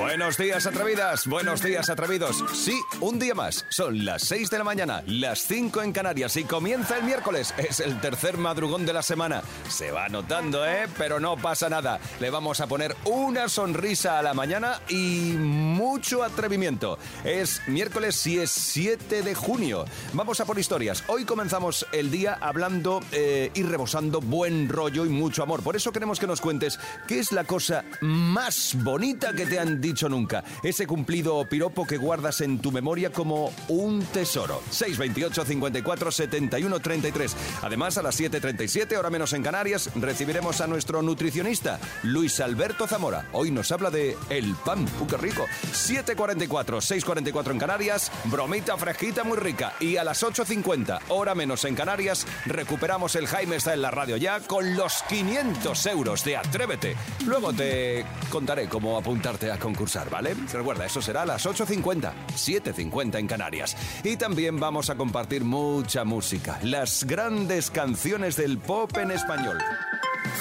Buenos días, atrevidas. Buenos días, atrevidos. Sí, un día más. Son las 6 de la mañana, las 5 en Canarias y comienza el miércoles. Es el tercer madrugón de la semana. Se va notando, ¿eh? Pero no pasa nada. Le vamos a poner una sonrisa a la mañana y mucho atrevimiento. Es miércoles y es 7 de junio. Vamos a por historias. Hoy comenzamos el día hablando eh, y rebosando buen rollo y mucho amor. Por eso queremos que nos cuentes qué es la cosa más bonita que te han dicho nunca. Ese cumplido piropo que guardas en tu memoria como un tesoro. 628 54 71 33. Además, a las 7.37, hora menos en Canarias, recibiremos a nuestro nutricionista, Luis Alberto Zamora. Hoy nos habla de el pan. ¡Uh, qué rico! 7.44, 6.44 en Canarias, bromita fresquita muy rica. Y a las 8.50, hora menos en Canarias, recuperamos el Jaime está en la radio ya con los 500 euros de Atrévete. Luego te contaré cómo apuntarte a concurso ¿vale? Recuerda, eso será a las 8.50, 7.50 en Canarias. Y también vamos a compartir mucha música, las grandes canciones del pop en español.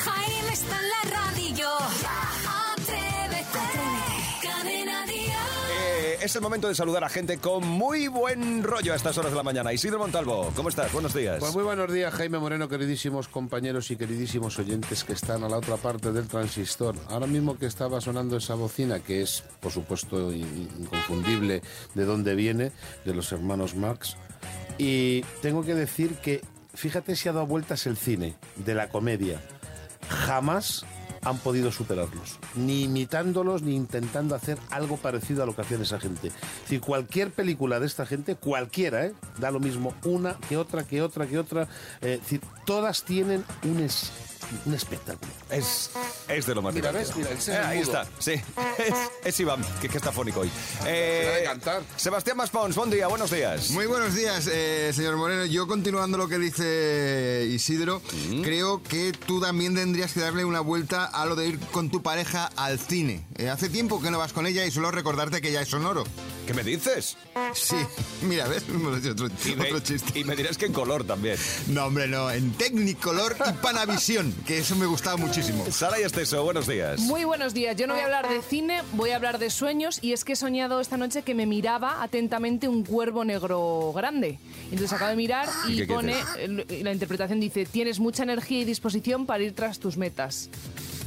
Jaime está en la radio. Es el momento de saludar a gente con muy buen rollo a estas horas de la mañana. Isidro Montalvo, ¿cómo estás? Buenos días. Pues muy buenos días, Jaime Moreno, queridísimos compañeros y queridísimos oyentes que están a la otra parte del transistor. Ahora mismo que estaba sonando esa bocina, que es, por supuesto, inconfundible de dónde viene, de los hermanos Marx. Y tengo que decir que, fíjate si ha dado vueltas el cine de la comedia. Jamás han podido superarlos, ni imitándolos ni intentando hacer algo parecido a lo que hacían esa gente. Si cualquier película de esta gente, cualquiera, ¿eh? da lo mismo una que otra, que otra, que otra, eh, todas tienen un, un espectáculo. Es, es de lo más Mira, ves, mira, eh, Ahí está, sí. Es, Iván, que, que, está fónico hoy. Eh, cantar. Sebastián Maspons, buen día, buenos días. Muy buenos días, eh, señor Moreno. Yo continuando lo que dice Isidro, mm. creo que tú también tendrías que darle una vuelta a lo de ir con tu pareja al cine. Eh, hace tiempo que no vas con ella y solo recordarte que ya es sonoro. ¿Qué me dices? Sí, mira, ¿ves? Otro, otro chiste. Y me dirás que en color también. No, hombre, no, en Technicolor y Panavisión, que eso me gustaba muchísimo. Sara y Esteso, buenos días. Muy buenos días. Yo no voy a hablar de cine, voy a hablar de sueños y es que he soñado esta noche que me miraba atentamente un cuervo negro grande. Entonces acabo de mirar y pone, la interpretación dice, tienes mucha energía y disposición para ir tras tus metas.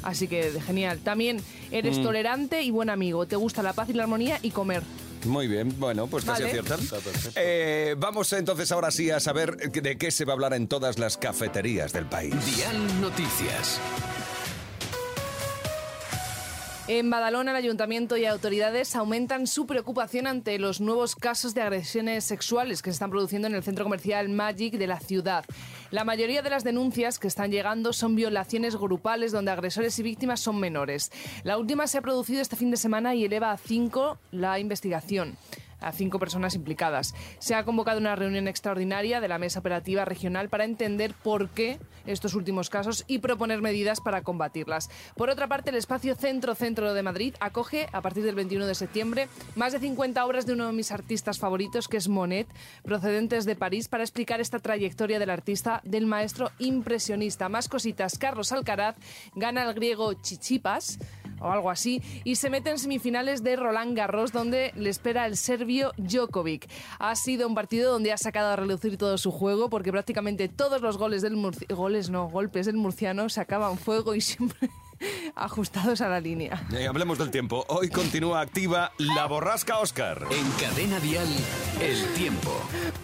Así que genial. También eres mm. tolerante y buen amigo. Te gusta la paz y la armonía y comer. Muy bien, bueno, pues casi aciertan. Eh, vamos entonces ahora sí a saber de qué se va a hablar en todas las cafeterías del país. Dial Noticias. En Badalona, el ayuntamiento y autoridades aumentan su preocupación ante los nuevos casos de agresiones sexuales que se están produciendo en el centro comercial Magic de la ciudad. La mayoría de las denuncias que están llegando son violaciones grupales donde agresores y víctimas son menores. La última se ha producido este fin de semana y eleva a cinco la investigación a cinco personas implicadas. Se ha convocado una reunión extraordinaria de la Mesa Operativa Regional para entender por qué estos últimos casos y proponer medidas para combatirlas. Por otra parte, el espacio Centro-Centro de Madrid acoge, a partir del 21 de septiembre, más de 50 obras de uno de mis artistas favoritos, que es Monet, procedentes de París, para explicar esta trayectoria del artista, del maestro impresionista. Más cositas, Carlos Alcaraz gana el griego Chichipas, o algo así, y se mete en semifinales de Roland Garros, donde le espera el serbio Djokovic. Ha sido un partido donde ha sacado a relucir todo su juego, porque prácticamente todos los goles del goles no, golpes del murciano sacaban fuego y siempre ajustados a la línea. Eh, hablemos del tiempo. Hoy continúa activa la borrasca Oscar. En cadena vial, el tiempo.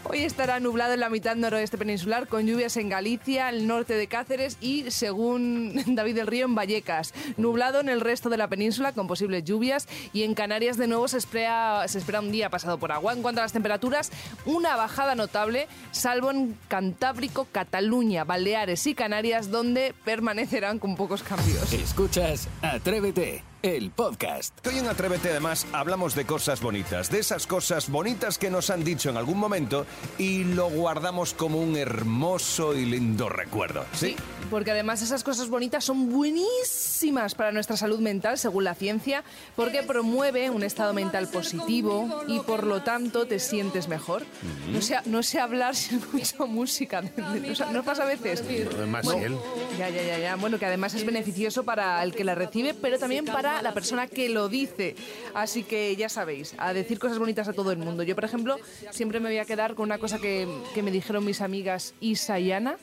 Hoy estará nublado en la mitad noroeste peninsular con lluvias en Galicia, el norte de Cáceres y, según David del Río, en Vallecas. Nublado en el resto de la península con posibles lluvias y en Canarias de nuevo se espera, se espera un día pasado por agua. En cuanto a las temperaturas, una bajada notable, salvo en Cantábrico, Cataluña, Baleares y Canarias, donde permanecerán con pocos cambios. Escuchas Atrévete el podcast. Hoy en Atrévete además hablamos de cosas bonitas, de esas cosas bonitas que nos han dicho en algún momento y lo guardamos como un hermoso y lindo recuerdo. Sí, porque además esas cosas bonitas son buenísimas para nuestra salud mental, según la ciencia, porque promueve un estado mental positivo y por lo tanto te sientes mejor. No sé, no sé hablar si escucho música. O sea, ¿No pasa a veces? Además, Bueno, sí, él. Ya, ya, ya, ya. Bueno, que además es beneficioso para el que la recibe, pero también para la persona que lo dice. Así que ya sabéis, a decir cosas bonitas a todo el mundo. Yo, por ejemplo, siempre me voy a quedar con una cosa que, que me dijeron mis amigas Isa y Ana,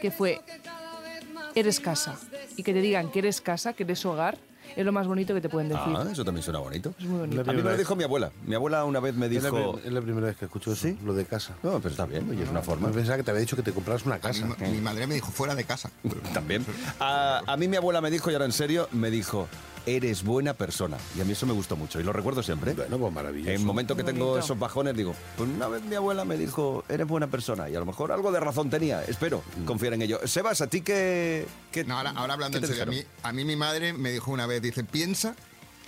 que fue, eres casa. Y que te digan que eres casa, que eres hogar, es lo más bonito que te pueden decir. Ah, eso también suena bonito. Es muy bonito. A mí me lo dijo mi abuela. Mi abuela una vez me Es la, dijo... es la primera vez que escucho eso, ¿Sí? lo de casa. No, pero está bien, oye, es una forma. Me pensaba que te había dicho que te compraras una casa. Mi, mi madre me dijo fuera de casa. También. A, a mí mi abuela me dijo, y ahora en serio, me dijo, eres buena persona. Y a mí eso me gustó mucho y lo recuerdo siempre. Bueno, pues maravilloso. En el momento que tengo esos bajones, digo, pues una vez mi abuela me dijo, eres buena persona. Y a lo mejor algo de razón tenía. Espero confiar en ello. Sebas, ¿a ti qué...? qué- No, ahora, ahora hablando en serio, a mí, a mí mi madre me dijo una vez, dice, piensa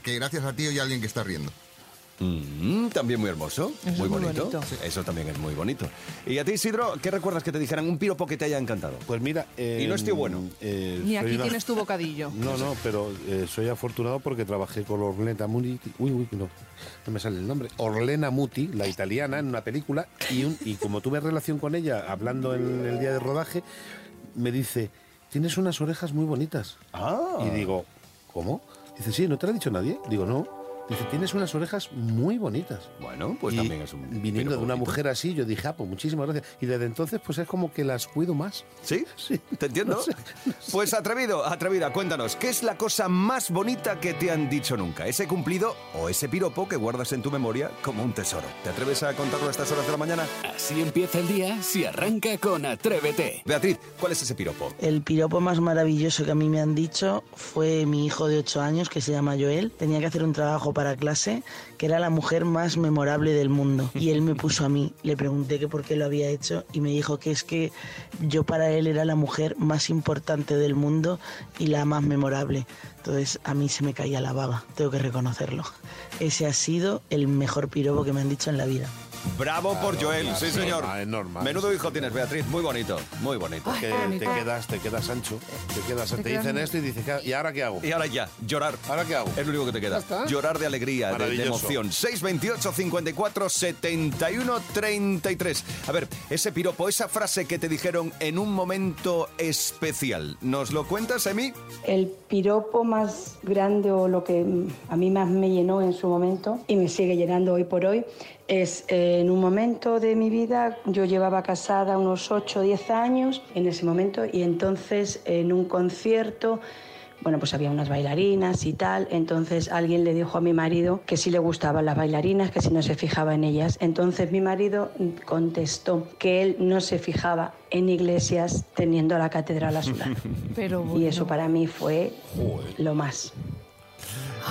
que gracias a ti hay alguien que está riendo. Mm, también muy hermoso, Eso es muy muy bonito. Eso también es muy bonito. ¿Y a ti, Isidro, qué recuerdas que te dijeran un piropo que te haya encantado? Pues mira... eh, Y no estoy bueno. eh, Ni aquí una- tienes tu bocadillo. No, no, pero eh, soy afortunado porque trabajé con Orlena Muti. Uy, uy, no, no me sale el nombre. Orlena Muti, la italiana, en una película. Y, un- y como tuve relación con ella, hablando en el día de rodaje, me dice: Tienes unas orejas muy bonitas. Ah. Y digo: ¿Cómo? Dice: Sí, ¿no te lo ha dicho nadie? Digo: No. Dice: Tienes unas orejas muy bonitas. Bueno, pues Y también es un Viniendo de una bonito. mujer así, yo dije: Ah, pues muchísimas gracias. Y desde entonces, pues es como que las cuido más. ¿Sí? Sí. ¿Te entiendo? No sé, Pues atrevido, atrevida, cuéntanos, ¿qué es la cosa más bonita que te han dicho nunca? ¿Ese cumplido o ese piropo que guardas en tu memoria como un tesoro? ¿Te atreves a contarlo a estas horas de la mañana? Así empieza el día si arranca con Atrévete. Beatriz, ¿cuál es ese piropo? El piropo más maravilloso que a mí me han dicho fue mi hijo de 8 años, que se llama Joel. Tenía que hacer un trabajo para clase, que era la mujer más memorable del mundo. Y él me puso a mí. Le pregunté que por qué lo había hecho y me dijo que es que yo para él era la mujer más importante del mundo y la más memorable. Entonces a mí se me caía la baba, tengo que reconocerlo. Ese ha sido el mejor piropo que me han dicho en la vida. Bravo por Joel, sí señor. normal, es normal. Menudo hijo tienes, Beatriz, muy bonito, muy bonito. Que te quedas, te quedas ancho. Te, quedas, te, Te dicen quedas- esto y dices: "¿Qué- ¿Y ahora qué hago? Y ahora ya, llorar. ¿Ahora qué hago? Es lo único que te queda. Llorar de alegría, de- de, emoción. 628 54 71 33. A ver, ese piropo, esa frase que te dijeron en un momento especial. ¿Nos lo cuentas, Emi? El piropo más grande o lo que a mí más me llenó en su momento y me sigue llenando hoy por hoy es eh, en un momento de mi vida, yo llevaba casada unos 8 o 10 años en ese momento y entonces en un concierto bueno, pues había unas bailarinas y tal, entonces alguien le dijo a mi marido que sí le gustaban las bailarinas, que si no se fijaba en ellas. Entonces mi marido contestó que él no se fijaba en iglesias teniendo la catedral a su lado. Pero Y bueno. eso para mí fue lo más.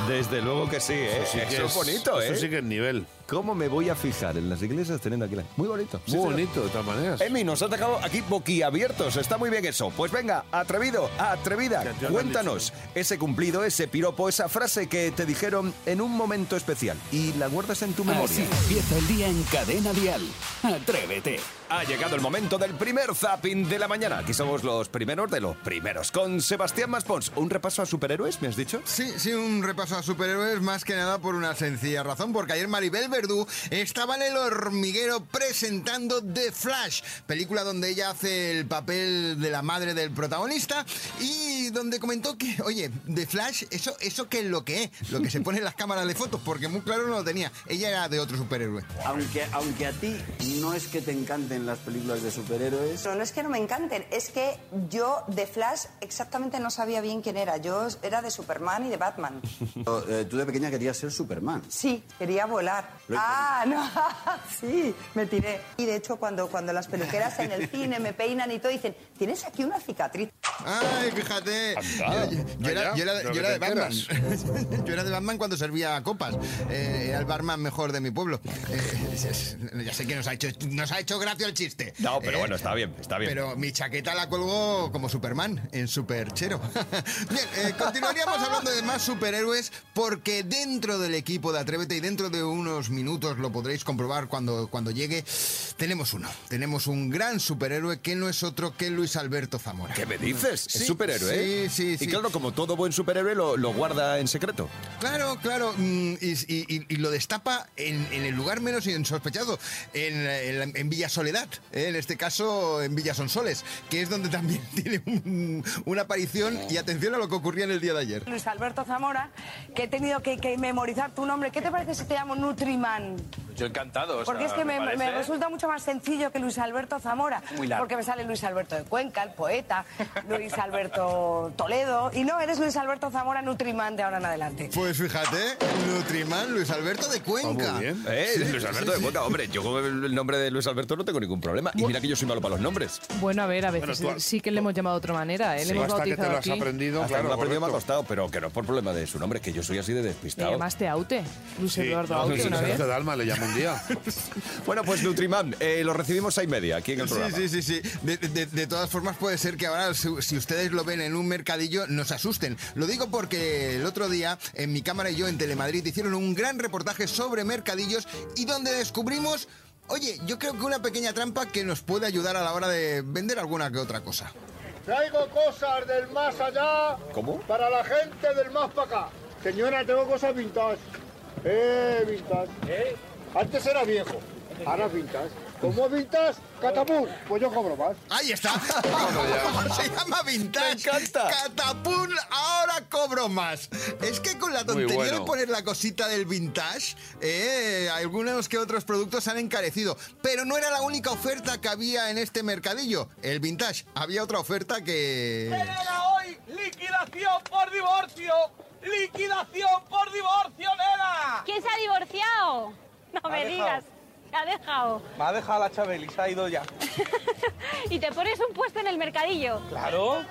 Desde luego que sí, ¿eh? Eso, sí que es bonito, ¿eh? Eso sí que es nivel. ¿Cómo me voy a fijar en las iglesias teniendo aquí la... Muy bonito. sí, Muy señor. bonito, de todas maneras. Emi, nos has dejado aquí boquiabiertos. Está muy bien eso. Pues venga, atrevido, atrevida. Ya Cuéntanos ese cumplido, ese piropo, esa frase que te dijeron en un momento especial y la guardas en tu memoria. Así empieza el día en Cadena Dial. Atrévete. Ha llegado el momento del primer zapping de la mañana. Aquí somos los primeros de los primeros. Con Sebastián Maspons, un repaso a superhéroes, ¿me has dicho? Sí, sí, un repaso a superhéroes más que nada por una sencilla razón, porque ayer Maribel Verdú estaba en el hormiguero presentando The Flash, película donde ella hace el papel de la madre del protagonista y donde comentó que, oye, The Flash, eso, eso qué es lo que es, lo que se pone en las cámaras de fotos, porque muy claro no lo tenía. Ella era de otro superhéroe. Aunque, aunque a ti no es que te encanten las películas de superhéroes, No, no es que no me encanten, es que yo de Flash exactamente no sabía bien quién era. Yo era de Superman y de Batman. eh, tú de pequeña querías ser Superman. Sí, quería volar. Ah, no, sí, me tiré. Y de hecho, cuando, cuando las peluqueras en el cine me peinan y todo, dicen, tienes aquí una cicatriz. Ay, fíjate. Yo, era, yo era- Pero yo que era de Batman. yo era de Batman cuando servía copas. Eh, era el barman mejor de mi pueblo. Eh, ya sé que nos ha hecho, nos ha hecho gracia el chiste. No, pero Eh, bueno, está bien, está bien. Pero mi chaqueta la colgó como Superman, en Superchero. Bien, eh, continuaríamos hablando de más superhéroes porque dentro del equipo de Atrévete y dentro de unos minutos lo podréis comprobar cuando, cuando llegue, tenemos uno. Tenemos un gran superhéroe que no es otro que Luis Alberto Zamora. ¿Qué me dices? Sí, es superhéroe, ¿eh? sí, sí, Y sí. claro, como todo buen superhéroe lo, lo guarda en secreto. Claro, claro, mm, y, y- y- y lo destapa en, en el lugar menos insospechado, en, en- en Villa Soledad, ¿eh? en este caso en Villa Sonsoles, que es donde también tiene un- una aparición y atención a lo que ocurría en el día de ayer. Luis Alberto Zamora, que he tenido que, que memorizar tu nombre. ¿Qué te parece si te llamo Nutriman? Yo encantado. o Porque sea, es que me, parece- me resulta mucho más sencillo que Luis Alberto Zamora. Muy largo. Porque me sale Luis Alberto de Cuenca, el poeta, Luis Alberto Toledo. Y no, eres Luis Alberto Zamora Nutriman de ahora en adelante. Pues fíjate, Nutriman, Luis Alberto de Cuenca. muy bien. ¿Eh? Sí, Luis Alberto sí, de sí. Cuenca, hombre, yo con el nombre de Luis Alberto no tengo ningún problema. Y mira que yo soy malo para los nombres. Bueno, a ver, a veces Bueno, tú- sí que le hemos llamado de otra manera. ¿eh? Le Sí, hemos hasta que te lo has aquí. aprendido, Hasta claro, aprendido me ha costado, pero que no es por problema de su nombre, que yo soy así de Le despistado. llamaste Aute. Luis Sí, Eduardo Aute una vez. De le llamo un día. Bueno, pues Nutriman, eh, lo recibimos a y media aquí en el Sí, programa. sí, sí, sí. De, de- de todas formas puede ser que ahora si, si ustedes lo ven en un mercadillo nos asusten. Lo digo porque el otro día en mi cámara y yo en Telemadrid hicieron un gran reportaje sobre mercadillos y donde descubrimos, oye, yo creo que una pequeña trampa que nos puede ayudar a la hora de vender alguna que otra cosa. Traigo cosas del más allá ¿Cómo? para la gente del más para acá. Señora, tengo cosas vintage. Eh, vintage. Antes era viejo, ahora es vintage. ¿Cómo es vintage? Catapult. Pues yo cobro más. Ahí está. ¿Cómo se llama vintage? Me encanta. Catapult, ahora cobro más. Es que con la tontería bueno. de poner la cosita del vintage, eh, algunos que otros productos han encarecido. Pero no era la única oferta que había en este mercadillo, el vintage. Había otra oferta que... hoy liquidación por divorcio! ¡Liquidación por divorcio, nena! ¿Quién se ha divorciado? No Me ha me dejado. digas. Ha dejado. Me ha dejado la Chabeli, se ha ido ya. Y te pones un puesto en el mercadillo. Claro.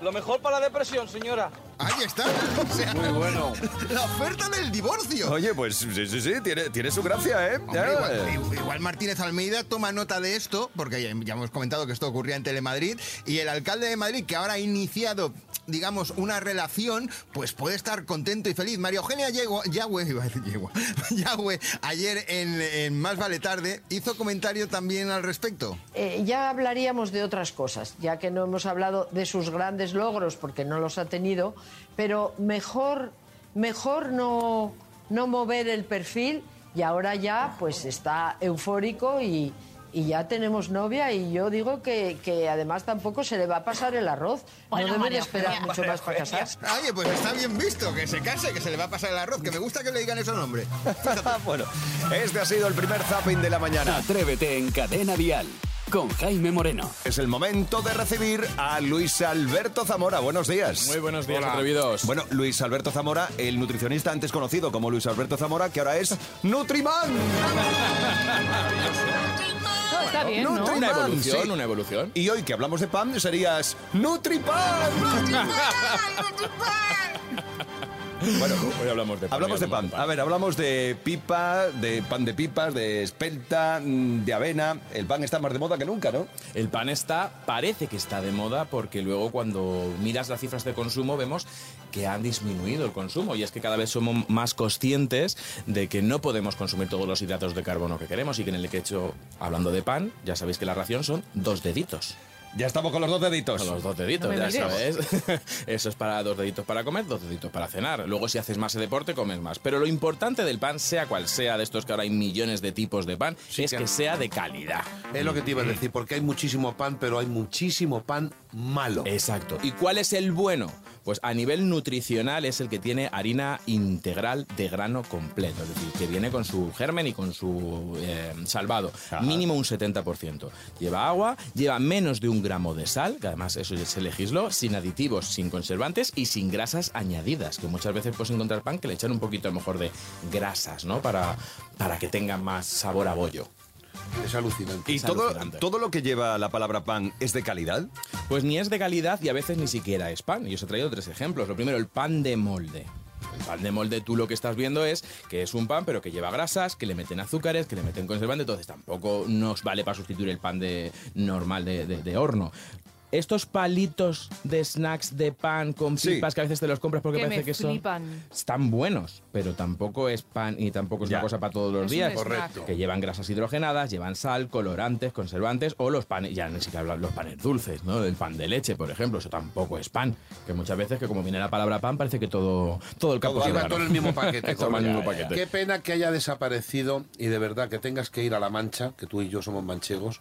Lo mejor para la depresión, señora. Ahí está. O sea, Muy bueno. La oferta del divorcio. Oye, pues sí, sí, sí, tiene, tiene su gracia, ¿eh? Hombre, Ya. igual, igual Martínez Almeida toma nota de esto, porque ya, ya hemos comentado que esto ocurría en Telemadrid, y el alcalde de Madrid, que ahora ha iniciado, digamos, una relación, pues puede estar contento y feliz. María Eugenia Yegua- Yagüe, iba a decir Yagüe, ayer en, en Más Vale Tarde, hizo comentario también al respecto. Eh, ya hablaríamos de otras cosas, ya que no hemos hablado de sus grandes logros, porque no los ha tenido, pero mejor, mejor no, no mover el perfil y ahora ya pues está eufórico y, y ya tenemos novia y yo digo que, que además tampoco se le va a pasar el arroz, Bueno, no deben de María esperar mucho más para casarse. Oye, pues está bien visto, que se case, que se le va a pasar el arroz, que me gusta que le digan ese nombre. bueno, este ha sido el primer zapping de la mañana. Atrévete en Cadena Dial con Jaime Moreno. Es el momento de recibir a Luis Alberto Zamora. Buenos días. Muy buenos días, Hola. atrevidos. Bueno, Luis Alberto Zamora, el nutricionista antes conocido como Luis Alberto Zamora, que ahora es Nutriman. No, está bien, ¿no? Nutriman, Una evolución, sí. una evolución. Y hoy que hablamos de pan serías Nutripan. bueno, Hoy hablamos de pan. hablamos de pan. A ver, hablamos de pipa, de pan de pipas, de espelta, mm, de avena. El pan está más de moda que nunca, ¿no? El pan está, parece que está de moda porque luego cuando miras las cifras de consumo vemos que han disminuido el consumo y es que cada vez somos más conscientes de que no podemos consumir todos los hidratos de carbono que queremos y que en el hecho, hablando de pan, ya sabéis que la ración son dos deditos. Ya estamos con los dos deditos. Con los dos deditos, No ya mires. sabes. Eso es para dos deditos para comer, dos deditos para cenar. Luego, si haces más deporte, comes más. Pero lo importante del pan, sea cual sea, de estos que ahora hay millones de tipos de pan, es que- que sea de calidad. Es lo que te iba a decir, porque hay muchísimo pan, pero hay muchísimo pan malo. Exacto. ¿Y cuál es el bueno? Pues a nivel nutricional es el que tiene harina integral de grano completo, es decir, que viene con su germen y con su eh, salvado, mínimo un 70%. Lleva agua, lleva menos de un gramo de sal, que además eso ya se legisló, sin aditivos, sin conservantes y sin grasas añadidas, que muchas veces puedes encontrar pan que le echan un poquito a lo mejor de grasas, ¿no? Para, para que tenga más sabor a bollo. Es alucinante. ¿Y Es todo, alucinante. todo lo que lleva la palabra pan es de calidad? Pues ni es de calidad y a veces ni siquiera es pan. Y os he traído tres ejemplos. Lo primero, el pan de molde. El pan de molde tú lo que estás viendo es que es un pan pero que lleva grasas, que le meten azúcares, que le meten conservantes, entonces tampoco nos vale para sustituir el pan de normal de, de- de horno. Estos palitos de snacks de pan con Sí. pipas que a veces te los compras porque que parece me que son flipan. están buenos, pero tampoco es pan y tampoco es Ya. una cosa para todos los Es días. Correcto. Que llevan grasas hidrogenadas, llevan sal, colorantes, conservantes o los panes, ya ni siquiera hablan los panes dulces, ¿no? El pan de leche, por ejemplo, eso tampoco es pan. Que muchas veces que como viene la palabra pan parece que todo, todo el campo Todo es va grano. todo el mismo paquete. Todo el mismo paquete. Qué pena que haya desaparecido y de verdad que tengas que ir a La Mancha, que tú y yo somos manchegos,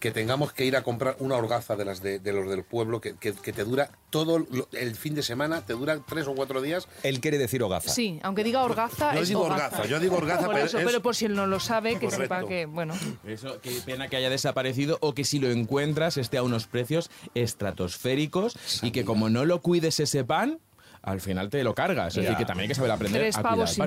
que tengamos que ir a comprar una orgaza de las de, de los del pueblo que, que- que te dura todo lo- el fin de semana, te dura tres o cuatro días. Él quiere decir hogaza. Sí, aunque diga orgaza, Yo es digo hogaza. orgaza, yo digo orgaza, Por pero eso, es- pero por si él no lo sabe, que Correcto. sepa que, bueno. Eso, qué pena que haya desaparecido o que si lo encuentras esté a unos precios estratosféricos y que como no lo cuides ese pan, al final te lo cargas. Es Ya. decir, que también hay que saber aprender Tres a cuidar pavos y pan.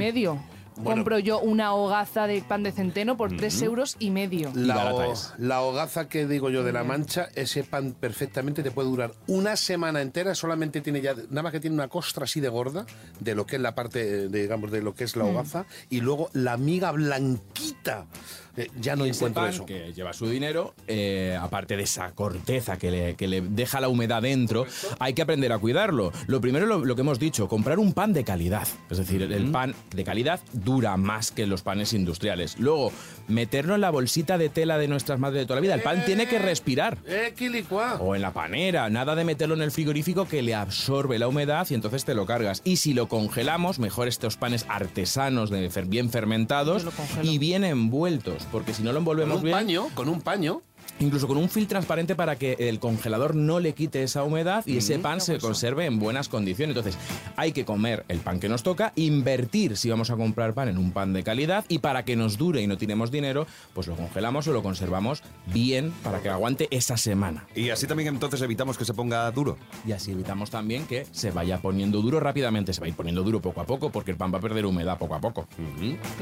Compro yo una hogaza de pan de centeno por tres euros y medio. La, ho- la hogaza que digo yo de la mancha, ese pan perfectamente te puede durar una semana entera, solamente tiene ya, nada más que tiene una costra así de gorda, de lo que es la parte, eh, de, digamos, de lo que es la Mm. hogaza, y luego la miga blanquita. Eh, ya no encuentro pan eso. que lleva su dinero, eh, aparte de esa corteza que le, que le deja la humedad dentro, hay que aprender a cuidarlo. Lo primero, lo, lo que hemos dicho, comprar un pan de calidad. Es decir, el, el pan de calidad dura más que los panes industriales. Luego, meterlo en la bolsita de tela de nuestras madres de toda la vida. El pan tiene que respirar. Eh, quilicua. O en la panera, nada de meterlo en el frigorífico que le absorbe la humedad y entonces te lo cargas. Y si lo congelamos, mejor estos panes artesanos de bien fermentados y bien envueltos, porque si no lo Con envolvemos un bien, paño, con un paño. Incluso con un film transparente para que el congelador no le quite esa humedad y ese pan se conserve en buenas condiciones. Entonces, hay que comer el pan que nos toca, invertir si vamos a comprar pan en un pan de calidad y para que nos dure y no tiremos dinero, pues lo congelamos o lo conservamos bien para que aguante esa semana. Y así también entonces evitamos que se ponga duro. Y así evitamos también que se vaya poniendo duro rápidamente, se va a ir poniendo duro poco a poco porque el pan va a perder humedad poco a poco.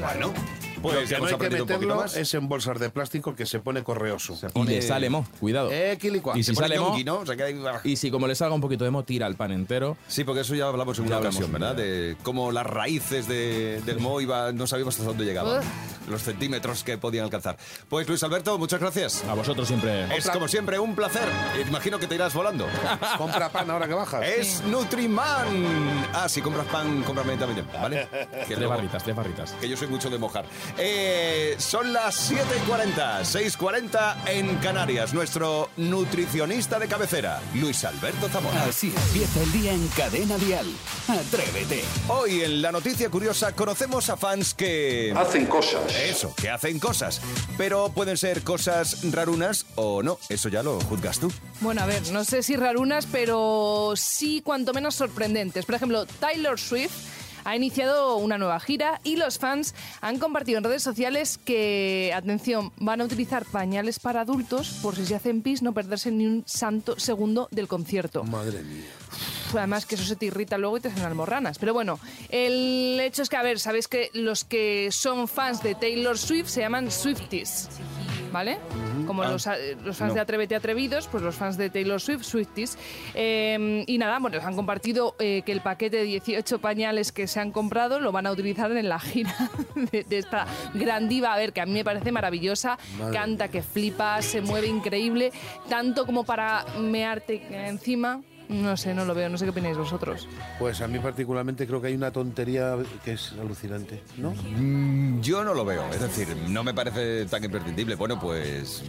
Bueno, Lo pues que ya no hemos hay que aprendido un poquito meterlo más. es en bolsas de plástico que se pone correoso. Y le sale mo, cuidado. Eh. Y si sale mo, yonki, ¿no? O sea, que hay- y si como le salga un poquito de mo, tira el pan entero. Sí, porque eso ya hablamos en una hablamos ocasión, ¿verdad? De cómo las raíces de- del mo iba, no sabíamos hasta dónde llegaban. Los centímetros que podían alcanzar. Pues Luis Alberto, muchas gracias. A vosotros siempre. Es como siempre un placer. Imagino que te irás volando. Compra pan ahora que bajas. Es Nutriman. Ah, si compras pan, cómprame también, ¿vale? Que Tres barritas, tres barritas. que yo soy mucho de mojar. Eh, son las 7.40, 6.40 en Canarias. Nuestro nutricionista de cabecera, Luis Alberto Zamora. Así empieza el día en Cadena Dial. Atrévete. Hoy en la noticia curiosa conocemos a fans que... Hacen cosas. Eso, que hacen cosas. Pero pueden ser cosas rarunas o no. Eso ya lo juzgas tú. Bueno, a ver, no sé si rarunas, pero sí cuanto menos sorprendentes. Por ejemplo, Taylor Swift ha iniciado una nueva gira y los fans han compartido en redes sociales que, atención, van a utilizar pañales para adultos por si se hacen pis no perderse ni un santo segundo del concierto. Madre mía. Además que eso se te irrita luego y te hacen almorranas. Pero bueno, el hecho es que, a ver, sabéis que los que son fans de Taylor Swift se llaman Swifties. ¿Vale? Como Ah, los, eh, los fans no. de Atrévete Atrevidos, pues los fans de Taylor Swift, Swifties. Eh, y nada, bueno, han compartido eh, que el paquete de 18 pañales que se han comprado lo van a utilizar en la gira de, de esta gran diva. A ver, que a mí me parece maravillosa. Madre Canta, que flipa, se mueve increíble. Tanto como para mearte encima. No sé, no lo veo. No sé qué opináis vosotros. Pues a mí particularmente creo que hay una tontería que es alucinante, ¿no? Mm, Yo no lo veo, es decir, no me parece tan imprescindible. Bueno, pues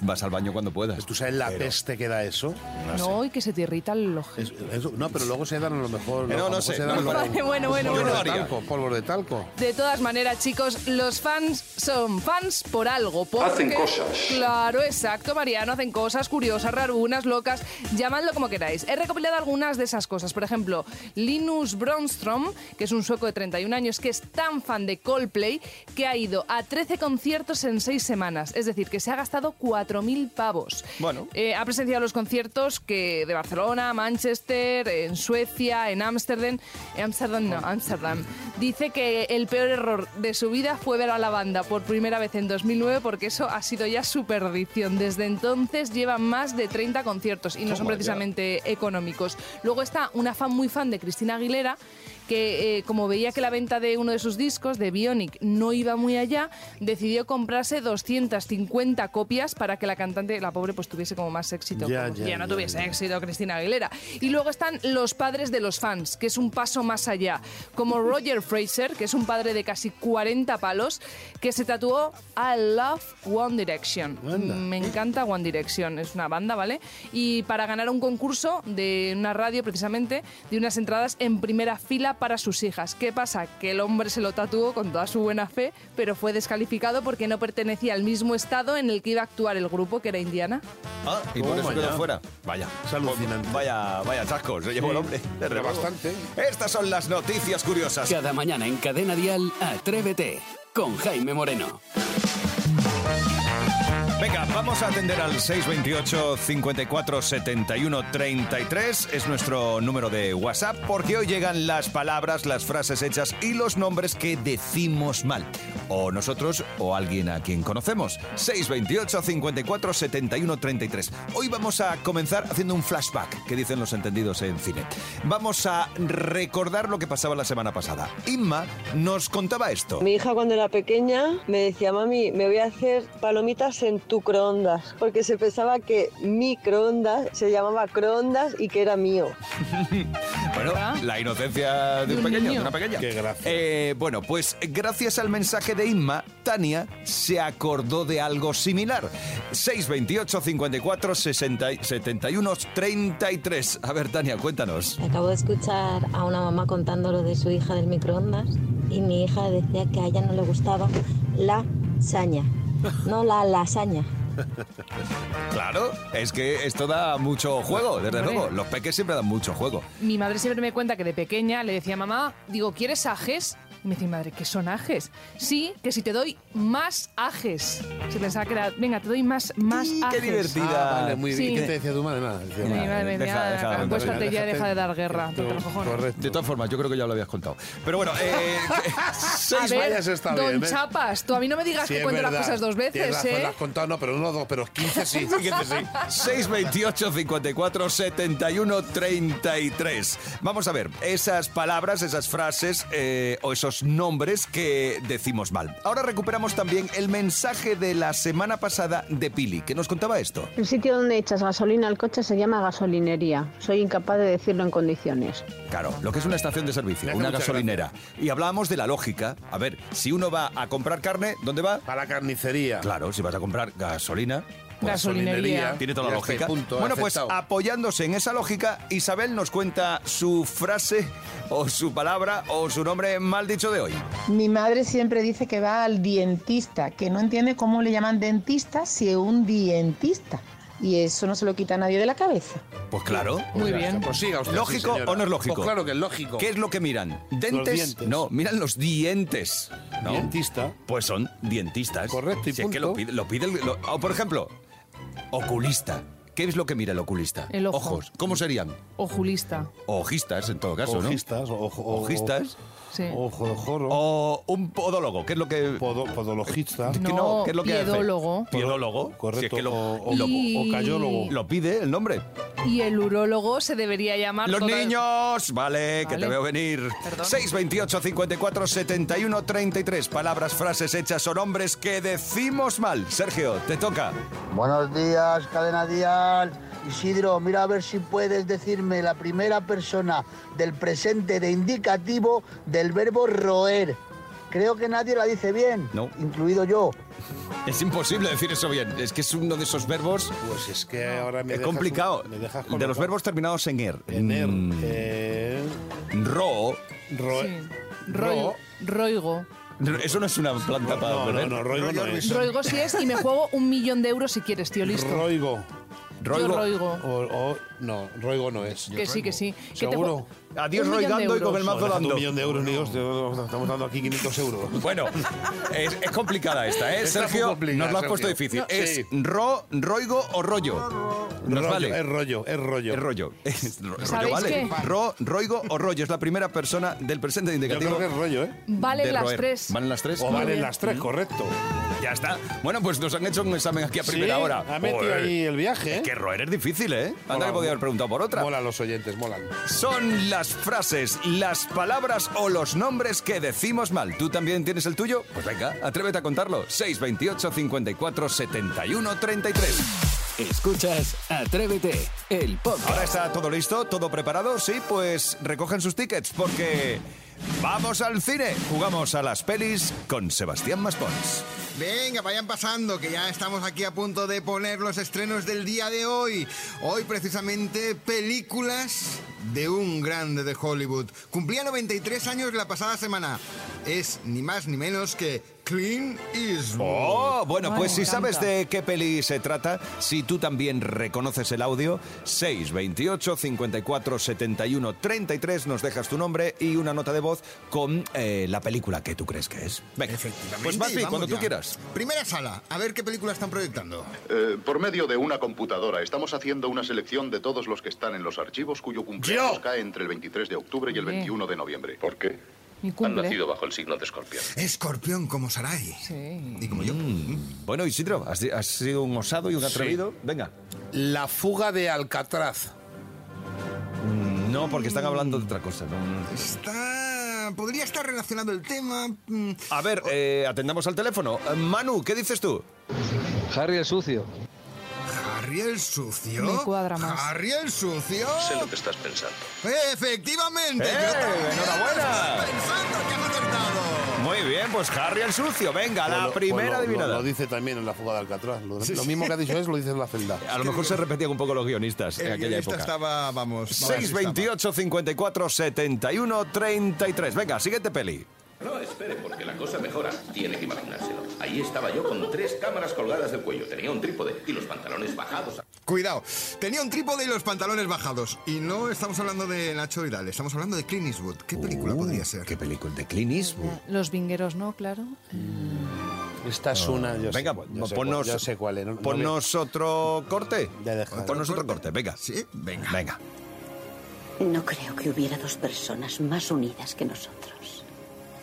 Vas al baño cuando puedas. ¿Tú sabes la peste que da eso? No, y que se te irrita el ojo. Es- eso- no, pero luego se dan a lo mejor... Eh, no, a lo no mejor sé, se dan no a lo me mejor parece. Bueno, bueno, de Yo haría. talco, polvo de talco. De todas maneras, chicos, los fans son fans por algo. Porque, Hacen cosas. Claro, exacto, Mariano. Hacen cosas curiosas, rarunas, locas. Llamadlo como queráis. He recopilado algunas de esas cosas. Por ejemplo, Linus Bronstrom, que es un sueco de 31 años, que es tan fan de Coldplay que ha ido a 13 conciertos en 6 semanas. Es decir, que se ha gastado 4.000 pavos. Bueno. Eh, ha presenciado los conciertos que de Barcelona, Manchester, en Suecia, en Ámsterdam. Ámsterdam, no, Ámsterdam. Dice que el peor error de su vida fue ver a la banda por primera vez en 2009 porque eso ha sido ya su perdición. Desde entonces lleva más de 30 conciertos y no son ya. precisamente económicos. Luego está una fan muy fan de Cristina Aguilera que eh, como veía que la venta de uno de sus discos, de Bionic, no iba muy allá, decidió comprarse 250 copias para que la cantante, la pobre, pues tuviese como más éxito. Ya, ya, no ya, tuviese éxito Cristina Aguilera. Y luego están los padres de los fans, que es un paso más allá, como Roger Fraser, que es un padre de casi 40 palos, que se tatuó I Love One Direction. Anda. Me encanta One Direction, es una banda, ¿vale? Y para ganar un concurso de una radio, precisamente, de unas entradas en primera fila para sus hijas. ¿Qué pasa? Que el hombre se lo tatuó con toda su buena fe, pero fue descalificado porque no pertenecía al mismo estado en el que iba a actuar el grupo, que era Indiana. Ah, y por eso Toma quedó fuera. Vaya. Es alucinante. Vaya, vaya chasco, se llevó el hombre. De bastante. Estas son las noticias curiosas. Cada mañana en Cadena Dial, Atrévete con Jaime Moreno. Vamos a atender al 628 54 71 33. Es nuestro número de WhatsApp porque hoy llegan las palabras, las frases hechas y los nombres que decimos mal. O nosotros o alguien a quien conocemos. 628 54 71 33. Hoy vamos a comenzar haciendo un flashback, que dicen los entendidos en cine. Vamos a recordar lo que pasaba la semana pasada. Inma nos contaba esto. Mi hija cuando era pequeña me decía, mami, me voy a hacer palomitas en tu croondas, porque se pensaba que microondas se llamaba croondas y que era mío. Bueno, la inocencia de un pequeño, de una pequeña. Qué gracia. Eh, bueno, pues gracias al mensaje de Inma, Tania se acordó de algo similar. 628 54 60, 71 33. A ver, Tania, cuéntanos. Acabo de escuchar a una mamá contando lo de su hija del microondas y mi hija decía que a ella no le gustaba la saña, no la lasaña. Claro, es que esto da mucho juego, desde Hombre. luego. Los peques siempre dan mucho juego. Mi madre siempre me cuenta que de pequeña le decía a mamá, digo, ¿quieres ajes? Y me dice, mi madre, ¿qué son ajes? Sí, que si te doy más ajes. Se pensaba que era, venga, te doy más, más ajes. divertida. Ah, vale, muy bien. Sí. ¿Qué te decía tu madre? Nada. decía, Mi "Vale, madre me deja- decía, deja de contar, acuéstate venga, ya, deja de dar guerra. Correcto. De todas formas, yo creo que ya lo habías contado. Pero bueno, eh, A seis ver, vayas está don bien, ¿eh? Chapas, tú a mí no me digas Sí, que cuento las cosas dos veces, razón, ¿eh? lo has contado, no, pero uno, dos, pero 15 sí. 15 sí. 628 54 71 33. Vamos a ver, esas palabras, esas frases eh, o esos nombres que decimos mal. Ahora recuperamos también el mensaje de la semana pasada de Pili, que nos contaba esto. El sitio donde echas gasolina al coche se llama gasolinería. Soy incapaz de decirlo en condiciones. Claro, lo que es una estación de servicio, una gasolinera. Y hablábamos de la lógica. A ver, si uno va a comprar carne, ¿dónde va? A la carnicería. Claro, si vas a comprar gasolina. Pues Gasolinería. Tiene toda la Ya está, lógica. punto, bueno, pues apoyándose en esa lógica, Isabel nos cuenta su frase o su palabra o su nombre mal dicho de hoy. Mi madre siempre dice que va al dientista, que no entiende cómo le llaman dentista si es un dientista. Y eso no se lo quita a nadie de la cabeza. Pues claro. Muy bien. Pues siga usted, ¿Lógico sí, o no es lógico? Pues claro que es lógico. ¿Qué es lo que miran? ¿Dentes? dientes. No, miran los dientes. ¿no? Dientista. Pues son dientistas. Correcto, y Si es que lo pide, lo pide el- lo- o por ejemplo, oculista. ¿Qué es lo que mira el oculista? El ojo. Ojos. ¿Cómo serían? Ojulista. Ojistas, en todo caso, ¿no? Ojistas, Ojistas. Sí. O un podólogo, ¿qué es lo que...? Podo- podologista. que No, ¿qué es lo que hace? piedólogo. Piedólogo. Correcto. Si es que lo, o, o- lo- Y- o cayólogo. lo pide el nombre. Y el urólogo se debería llamar... Los niños, vale, que te veo venir. Perdón. 628 54 71 33. Palabras, frases hechas o nombres que decimos mal. Sergio, te toca. Buenos días, cadena Dial. Isidro, mira a ver si puedes decirme la primera persona del presente de indicativo del verbo roer. Creo que nadie la dice bien, No. incluido yo. Es imposible decir eso bien. Es que es uno de esos verbos. Pues es que ahora me es dejas- complicado. me dejas con de lo los cual- verbos terminados en er. En er, Mm, eh, Ro. ro- Sí. Roigo. Eso no es una planta para no, beber. no, no, roigo no es. Roigo sí es y me juego un millón de euros si quieres, tío, listo. Roigo. Yo roigo. O, o- no, roigo no es. Que sí, que sí. Que te ¿Seguro? Adiós de roigando y con el mazo dando. Un millón de euros, ni hostia, estamos dando aquí 500 euros. Bueno, es, es complicada esta, ¿eh? Esta es Sergio, complicada, nos lo has puesto Sergio. difícil. No, ¿Es sí. ro, roigo o rollo? Nos Rollo, vale. Es rollo, es rollo. Es rollo. Es ro- rollo, ¿Sabéis vale. qué? Ro, roigo o rollo. Es la primera persona del presente Yo indicativo. creo que es rollo, ¿eh? Valen de las roer. tres. ¿Valen las tres? O Muy valen las tres, correcto. Ya está. Bueno, pues nos han hecho un examen aquí a primera Sí, hora. Ha metido Joder. ahí el viaje, ¿eh? Es que roer es difícil, ¿eh? Anda Mola, que podía haber preguntado por otra. Mola los oyentes, molan. Son las frases, las palabras o los nombres que decimos mal. ¿Tú también tienes el tuyo? Pues venga, atrévete a contarlo. 628 54 71 33. Escuchas Atrévete, el podcast. Ahora está todo listo, todo preparado. Sí, pues recogen sus tickets porque vamos al cine. Jugamos a las pelis con Sebastián Maspons. Venga, vayan pasando, que ya estamos aquí a punto de poner los estrenos del día de hoy. Hoy precisamente películas de un grande de Hollywood. Cumplía 93 años la pasada semana. Es ni más ni menos que Clint Eastwood. Oh, bueno, pues si sabes de qué peli se trata, si tú también reconoces el audio, 628 54 71 33, nos dejas tu nombre y una nota de voz con eh, la película que tú crees que es. Venga, Efectivamente, pues vamos cuando tú quieras. Primera sala, a ver qué película están proyectando. Eh, por medio de una computadora estamos haciendo una selección de todos los que están en los archivos cuyo cumpleaños cae entre el 23 de octubre y el Bien. 21 de noviembre. ¿Por qué? Mi Han nacido bajo el signo de escorpión. Escorpión como Sarai. Sí. Y como yo. Mm, Bueno, Isidro, has, has sido un osado y un atrevido. Venga. La fuga de Alcatraz. Mm, No, porque están hablando de otra cosa. no. Está... Podría estar relacionado el tema. mm, A ver, eh, atendamos al teléfono. Manu, ¿qué dices tú? Harry el sucio. Harry el sucio. Me cuadra más. Harry el sucio. Sé lo que estás pensando. Efectivamente. ¡Eh! yo también ¡Enhorabuena! estaba Pensando que has acertado. Muy bien, pues Harry el sucio. Venga, la lo- primera pues lo- adivinada. Lo, lo dice también en la fuga de Alcatraz. Lo, lo mismo que ha dicho es, lo dice en la celda. A lo mejor se repetían un poco los guionistas en El aquella guionista época. estaba, vamos. vamos, 628 54 71 33. Venga, siguiente peli. No, espere, porque la cosa mejora. Tiene que imaginárselo. Ahí estaba yo con tres cámaras colgadas del cuello. Tenía un trípode y los pantalones bajados. Cuidado, tenía un trípode y los pantalones bajados. Y no estamos hablando de Nacho Vidal, estamos hablando de Clint Eastwood. ¿Qué película podría ser? Uh, ¿Qué película? ¿De Clint Eastwood? Los vingueros, ¿no? Claro. Esta es una. Yo Venga, sé, yo sé ponnos, cuál- yo sé cuál es. no- no ponnos otro corte. Ya. Ponnos otro corte, venga. Sí, venga. Venga. No creo que hubiera dos personas más unidas que nosotros.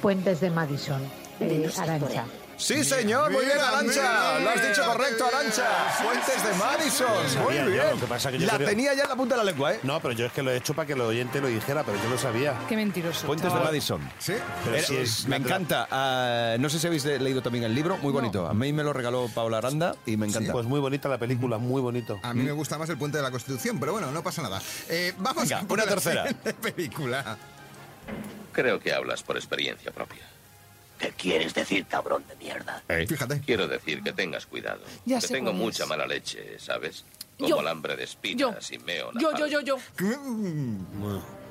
Puentes de Madison, De eh, Arancha. Sí, señor, muy bien, Arancha. Lo has dicho correcto. Arancha. Fuentes de Madison. Sabía Muy yo, bien. lo que pasa que yo la tenía ya en la punta de la lengua, ¿eh? No, pero yo es que lo he hecho para que el oyente lo dijera, pero yo lo sabía. Qué mentiroso. Fuentes de chaval. Madison. ¿Sí? Pero Era- si es- me encanta. Ah, no sé si habéis de- leído también el libro, muy bonito. A mí me lo regaló Paula Aranda y me encanta. Pues muy bonita la película, muy bonito. A mí me gusta más el puente de la Constitución, pero bueno, no pasa nada. Eh, vamos Venga, a por una la tercera. siguiente película. Creo que hablas por experiencia propia. ¿Qué quieres decir, cabrón de mierda? Fíjate. Quiero decir que tengas cuidado. Ya que sé tengo mucha es. mala leche, ¿sabes? Como Yo. alambre de espinas y meo Yo, yo, napalm. yo, yo.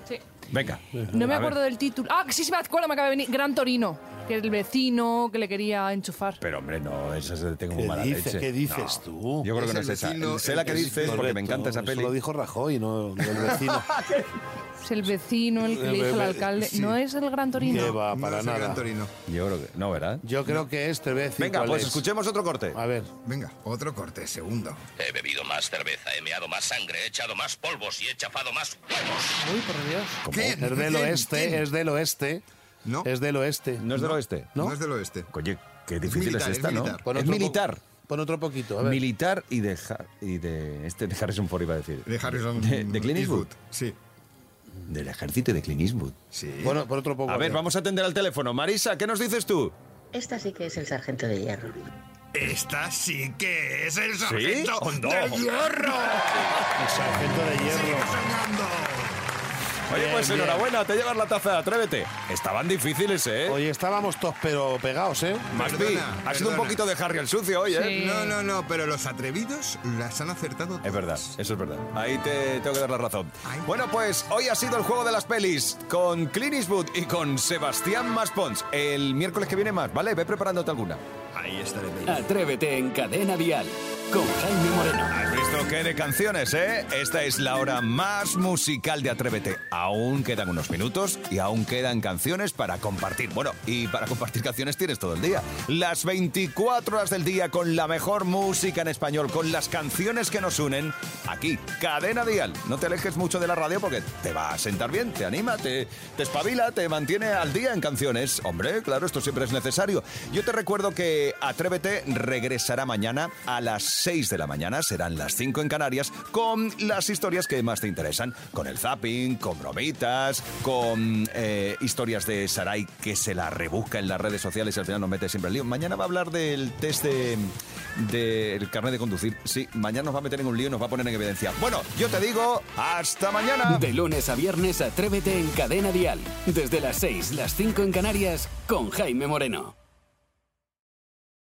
Sí. Venga. No me A acuerdo ver. del título. Ah, sí, sí me acuerdo, me acaba de venir. Gran Torino. Que el vecino que le quería enchufar. Pero hombre, no, esa es de tengo ¿Qué, mala dice- leche. qué dices No. tú? Yo creo que Es no el es esa. vecino, sé la el que dices porque me encanta esa Eso peli. lo dijo Rajoy, no no el vecino. Es el vecino el que le dijo al Bebé, alcalde. sí. No es el Gran Torino. Que va, No para es el Gran nada. Torino. Yo creo que no, ¿verdad? Yo creo que este decir Venga, pues es. escuchemos otro corte. A ver. Venga, otro corte, segundo. He bebido más cerveza, he meado más sangre, he echado más polvos y he chafado más huevos. Uy, por Dios. ¿Qué? Es del ¿Quién? oeste, ¿Quién? es del oeste. No. Es del oeste. ¿No es del oeste? No, ¿No? es del oeste. Oye, qué difícil militar, es es esta, ¿no? Pon Es militar. Pon otro poquito, a ver. Militar y de, y de este de Harrison Ford iba a decir. De Harrison De, de Clint Eastwood. Sí. Del ejército y de Clint Eastwood. Sí. Bueno, por otro poco. A ver, vamos a atender al teléfono. Marisa, ¿qué nos dices tú? Esta sí que es el sargento de hierro. Esta sí que es el ¿Sí? sargento ¡Hondo! de hierro. El sargento de hierro. Sigue sonando. Oye, pues Bien, bien. enhorabuena, te llevas la taza de Atrévete. Estaban difíciles, ¿eh? Hoy estábamos todos pero pegados, ¿eh? Perdona, ha sido un poquito de Harry el sucio hoy, ¿eh? No, no, no, pero los atrevidos las han acertado. Es verdad, eso es verdad. Ahí te tengo que dar la razón. Bueno, pues hoy ha sido el juego de las pelis con Clint Eastwood y con Sebastián Maspons. El miércoles que viene más, ¿vale? Ve preparándote alguna. Ahí estaré. Atrévete en Cadena Dial Jaime Moreno. ¿Has visto qué de canciones, eh? Esta es la hora más musical de Atrévete. Aún quedan unos minutos y aún quedan canciones para compartir. Bueno, y para compartir canciones tienes todo el día. Las 24 horas del día con la mejor música en español, con las canciones que nos unen. Aquí, Cadena Dial. No te alejes mucho de la radio porque te va a sentar bien, te anima, te, te espabila, te mantiene al día en canciones. Hombre, claro, esto siempre es necesario. Yo te recuerdo que Atrévete regresará mañana a las 6 de la mañana, serán las 5 en Canarias, con las historias que más te interesan, con el zapping, con bromitas, con eh, historias de Sarai que se la rebusca en las redes sociales y al final nos mete siempre el lío. Mañana va a hablar del test de- del carnet de conducir. Sí, mañana nos va a meter en un lío y nos va a poner en evidencia. Bueno, yo te digo, hasta mañana. De lunes a viernes, Atrévete en Cadena Dial. Desde las 6, las 5 en Canarias, con Jaime Moreno.